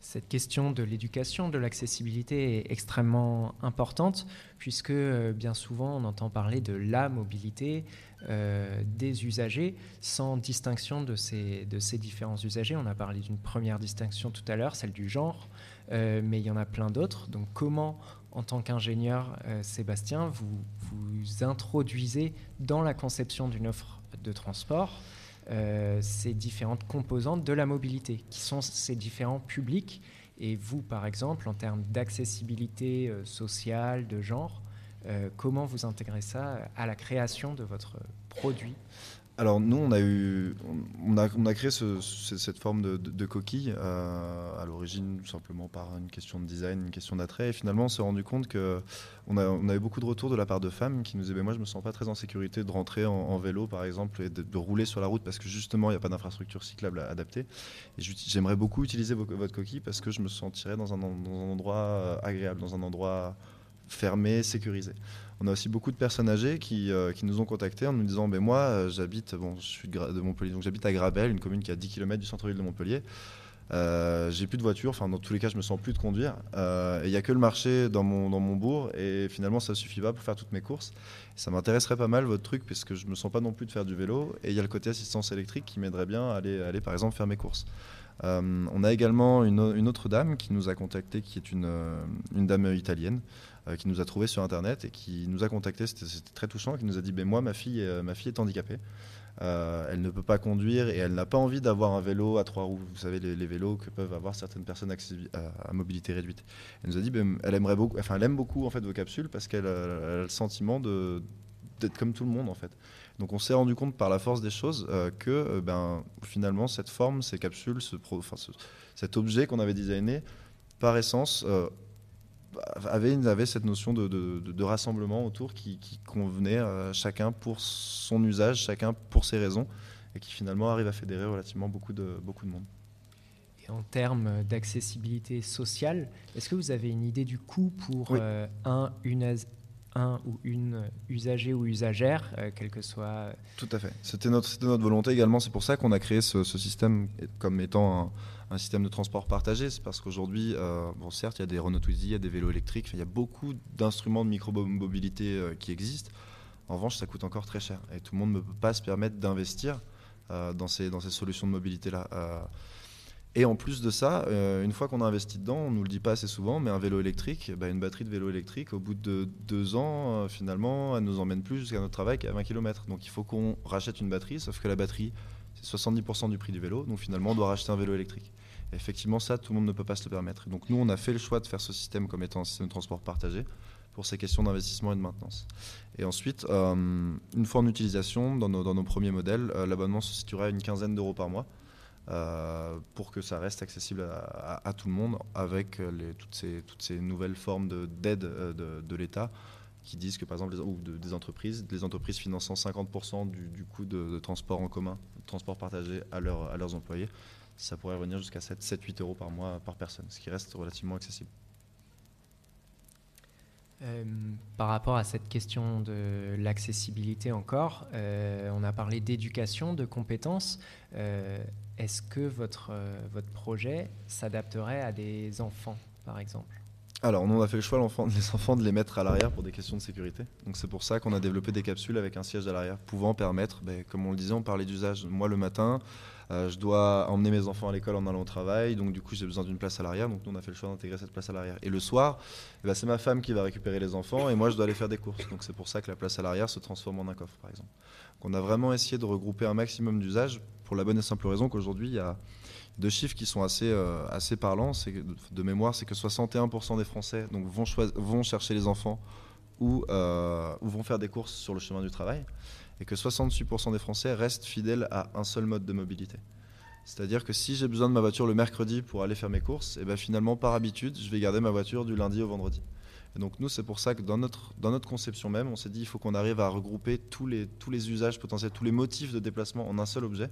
Cette question de l'éducation, de l'accessibilité est extrêmement importante puisque euh, bien souvent on entend parler de la mobilité euh, des usagers sans distinction de ces, de ces différents usagers. On a parlé d'une première distinction tout à l'heure, celle du genre, euh, mais il y en a plein d'autres. Donc comment, en tant qu'ingénieur, Sébastien, vous vous introduisez dans la conception d'une offre de transport euh, ces différentes composantes de la mobilité, qui sont ces différents publics. Et vous, par exemple, en termes d'accessibilité euh, sociale, de genre, euh, comment vous intégrez ça à la création de votre produit? Alors nous, on a eu, on a, créé cette forme de, coquille euh, à l'origine simplement par une question de design, une question d'attrait. Et finalement, on s'est rendu compte que on, a, avait beaucoup de retours de la part de femmes qui nous disaient, moi, je me sens pas très en sécurité de rentrer en, vélo, par exemple, et de, rouler sur la route parce que justement, il n'y a pas d'infrastructure cyclable adaptée. Et j'aimerais beaucoup utiliser votre coquille parce que je me sentirais dans un, dans un endroit agréable, dans un endroit fermé, sécurisé. On a aussi beaucoup de personnes âgées qui, euh, qui nous ont contactés en nous disant ben Moi, euh, j'habite, bon, je suis de, Montpellier, donc j'habite à Grabel, une commune qui est à 10 km du centre-ville de Montpellier. Euh, j'ai plus de voiture, enfin dans tous les cas je me sens plus de conduire. Il n'y a que le marché dans mon, dans mon bourg et finalement ça suffit pas pour faire toutes mes courses. Ça m'intéresserait pas mal votre truc puisque je me sens pas non plus de faire du vélo et il y a le côté assistance électrique qui m'aiderait bien à aller, aller par exemple faire mes courses. on a également une, une, autre dame qui nous a contacté qui est une, une dame italienne euh, qui nous a trouvé sur Internet et qui nous a contacté. C'était très touchant. Qui nous a dit ben, Moi, ma fille, euh, ma fille est handicapée. Euh, elle ne peut pas conduire et elle n'a pas envie d'avoir un vélo à trois roues. Vous savez, les, vélos que peuvent avoir certaines personnes à, mobilité réduite. Elle nous a dit ben, elle aimerait beaucoup, enfin, elle aime beaucoup en fait vos capsules parce qu'elle a, le sentiment d'être comme tout le monde en fait. Donc on s'est rendu compte par la force des choses que ben, finalement cette forme, ces capsules, ce, cet objet qu'on avait designé, par essence, avait, avait cette notion de, de, rassemblement autour qui, convenait à chacun pour son usage, chacun pour ses raisons, et qui finalement arrive à fédérer relativement beaucoup de, beaucoup de monde. Et en termes d'accessibilité sociale, est-ce que vous avez une idée du coût pour euh, un, une, un ou une usager ou usagère, euh, quel que soit. Euh, Tout à fait. C'était notre, notre volonté également. C'est pour ça qu'on a créé ce, ce, système comme étant un, un système de transport partagé. C'est parce qu'aujourd'hui, euh, bon, certes, il y a des Renault Twizy, il y a des vélos électriques, il y a beaucoup d'instruments de micro-mobilité euh, qui existent. En revanche, ça coûte encore très cher. Et tout le monde ne peut pas se permettre d'investir euh, dans, ces, solutions de mobilité-là. et en plus de ça, une fois qu'on a investi dedans, on ne nous le dit pas assez souvent, mais un vélo électrique, bah, une batterie de vélo électrique, au bout de deux ans, finalement, elle nous emmène plus jusqu'à notre travail qu'à 20 km. Donc il faut qu'on rachète une batterie, sauf que la batterie, c'est 70% du prix du vélo. Donc finalement, on doit racheter un vélo électrique effectivement, ça, tout le monde ne peut pas se le permettre. Donc nous, on a fait le choix de faire ce système comme étant un système de transport partagé pour ces questions d'investissement et de maintenance. Et ensuite, euh, une fois en utilisation, dans nos, premiers modèles, euh, l'abonnement se situera à une quinzaine d'euros par mois. Euh, pour que ça reste accessible à, tout le monde avec toutes, ces, nouvelles formes d'aide de, l'État qui disent que par exemple ou des entreprises, des entreprises finançant 50% du, coût de, transport en commun, de transport partagé à leurs employés, ça pourrait revenir jusqu'à 7-8 euros par mois par personne, ce qui reste relativement accessible. Euh, par rapport à cette question de l'accessibilité encore, euh, on a parlé d'éducation, de compétences. Euh, est-ce que votre, votre projet s'adapterait à des enfants, par exemple? Alors, nous, on a fait le choix, les enfants, de les mettre à l'arrière pour des questions de sécurité. Donc, c'est pour ça qu'on a développé des capsules avec un siège à l'arrière, pouvant permettre, ben, comme on le disait, on parlait d'usage. Moi, le matin, euh, je dois emmener mes enfants à l'école en allant au travail, donc du coup, j'ai besoin d'une place à l'arrière. Donc, nous, on a fait le choix d'intégrer cette place à l'arrière. Et le soir, eh ben, c'est ma femme qui va récupérer les enfants et moi, je dois aller faire des courses. Donc, c'est pour ça que la place à l'arrière se transforme en un coffre, par exemple. Donc, on a vraiment essayé de regrouper un maximum d'usages pour la bonne et simple raison qu'aujourd'hui, il y a deux chiffres qui sont assez, euh, assez parlants. De mémoire, c'est que 61% des Français donc, vont, chercher les enfants euh, ou vont faire des courses sur le chemin du travail, et que 68% des Français restent fidèles à un seul mode de mobilité. C'est-à-dire que si j'ai besoin de ma voiture le mercredi pour aller faire mes courses, et ben finalement, par habitude, je vais garder ma voiture du lundi au vendredi. Et donc nous, c'est pour ça que dans notre, conception même, on s'est dit il faut qu'on arrive à regrouper tous les, tous les usages potentiels, tous les motifs de déplacement en un seul objet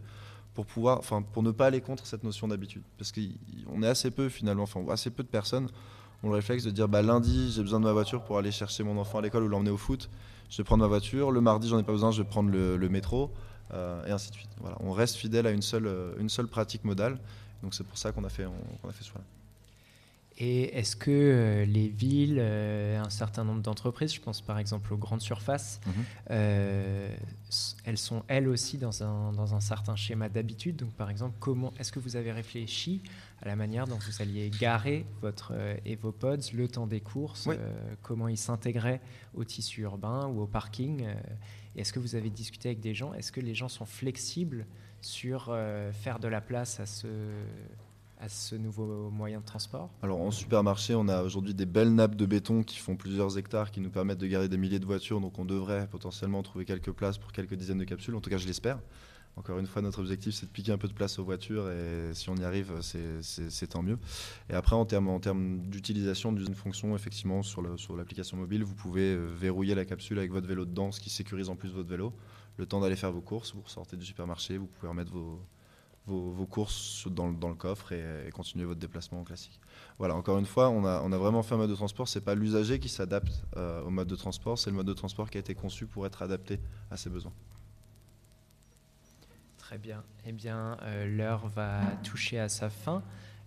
pour pouvoir, enfin, pour ne pas aller contre cette notion d'habitude. Parce qu'on est assez peu finalement, enfin, assez peu de personnes ont le réflexe de dire bah, lundi, j'ai besoin de ma voiture pour aller chercher mon enfant à l'école ou l'emmener au foot. Je vais prendre ma voiture. Le mardi, j'en ai pas besoin, je vais prendre le, métro, euh, et ainsi de suite. Voilà, on reste fidèle à une seule, euh, une seule pratique modale. Donc c'est pour ça qu'on a fait, on- a fait ce choix. Et est-ce que euh, les villes, euh, un certain nombre d'entreprises, je pense par exemple aux grandes surfaces, Mhm. euh, elles sont elles aussi dans un, dans un certain schéma d'habitude? Donc par exemple, comment est-ce que vous avez réfléchi à la manière dont vous alliez garer votre Evopods le temps des courses, Oui. comment ils s'intégraient au tissu urbain ou au parking Est-ce que vous avez discuté avec des gens? Est-ce que les gens sont flexibles sur faire de la place à ce, à ce nouveau moyen de transport? Alors en supermarché, on a aujourd'hui des belles nappes de béton qui font plusieurs hectares, qui nous permettent de garder des milliers de voitures. Donc on devrait potentiellement trouver quelques places pour quelques dizaines de capsules. En tout cas, je l'espère. Encore une fois, notre objectif, c'est de piquer un peu de place aux voitures et si on y arrive, c'est- tant mieux. Et après, en termes, d'utilisation d'une fonction, effectivement, sur l'application mobile, vous pouvez euh, verrouiller la capsule avec votre vélo dedans, ce qui sécurise en plus votre vélo. Le temps d'aller faire vos courses, vous ressortez du supermarché, vous pouvez remettre vos, vos, courses dans, le- coffre et, continuer votre déplacement en classique. Voilà, encore une fois, on a, vraiment fait un mode de transport. C'est pas l'usager qui s'adapte euh, au mode de transport, c'est le mode de transport qui a été conçu pour être adapté à ses besoins. Très bien. Eh bien, euh, l'heure va toucher à sa fin.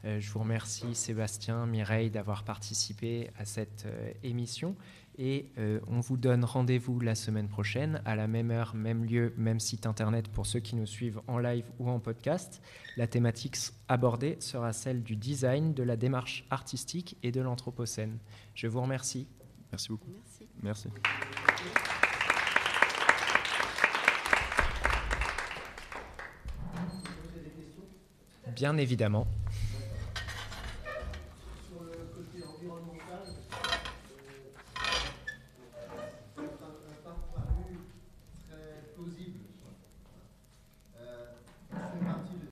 Euh, je vous remercie Sébastien, Mireille d'avoir participé à cette émission et euh, on vous donne rendez-vous la semaine prochaine à la même heure, même lieu, même site internet pour ceux qui nous suivent en live ou en podcast. La thématique abordée sera celle du design, de la démarche artistique et de l'anthropocène. Je vous remercie. Merci beaucoup. Merci. Merci. Bien évidemment.